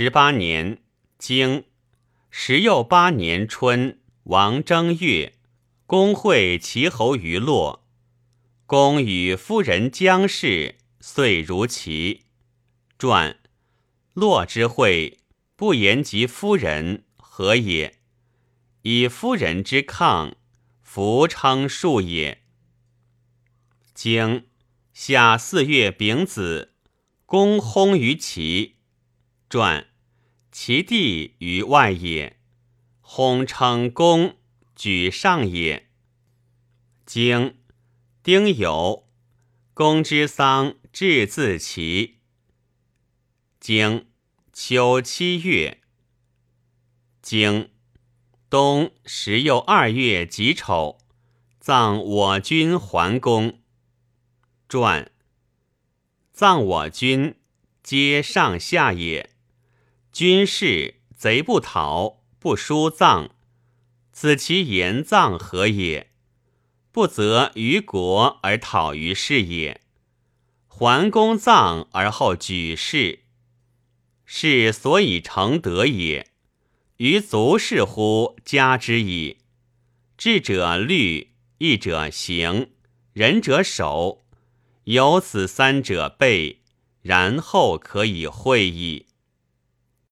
十八年，经十又八年春，王正月，公会齐侯于洛。公与夫人姜氏遂如齐。传洛之会，不言及夫人，何也？以夫人之抗，弗称数也。经夏四月丙子，公薨于齐。传其地于外也，薨称公举上也。经丁酉，公之丧至自齐。经秋七月。经。冬十又二月己丑，葬我军桓公。传葬我军，皆上下也。军士贼不逃，不书葬，此其言葬何也？不责于国而讨于世也。桓公葬而后举事，是所以成德也。于足是乎加之矣。智者虑，义者行，仁者守。有此三者备，然后可以会矣。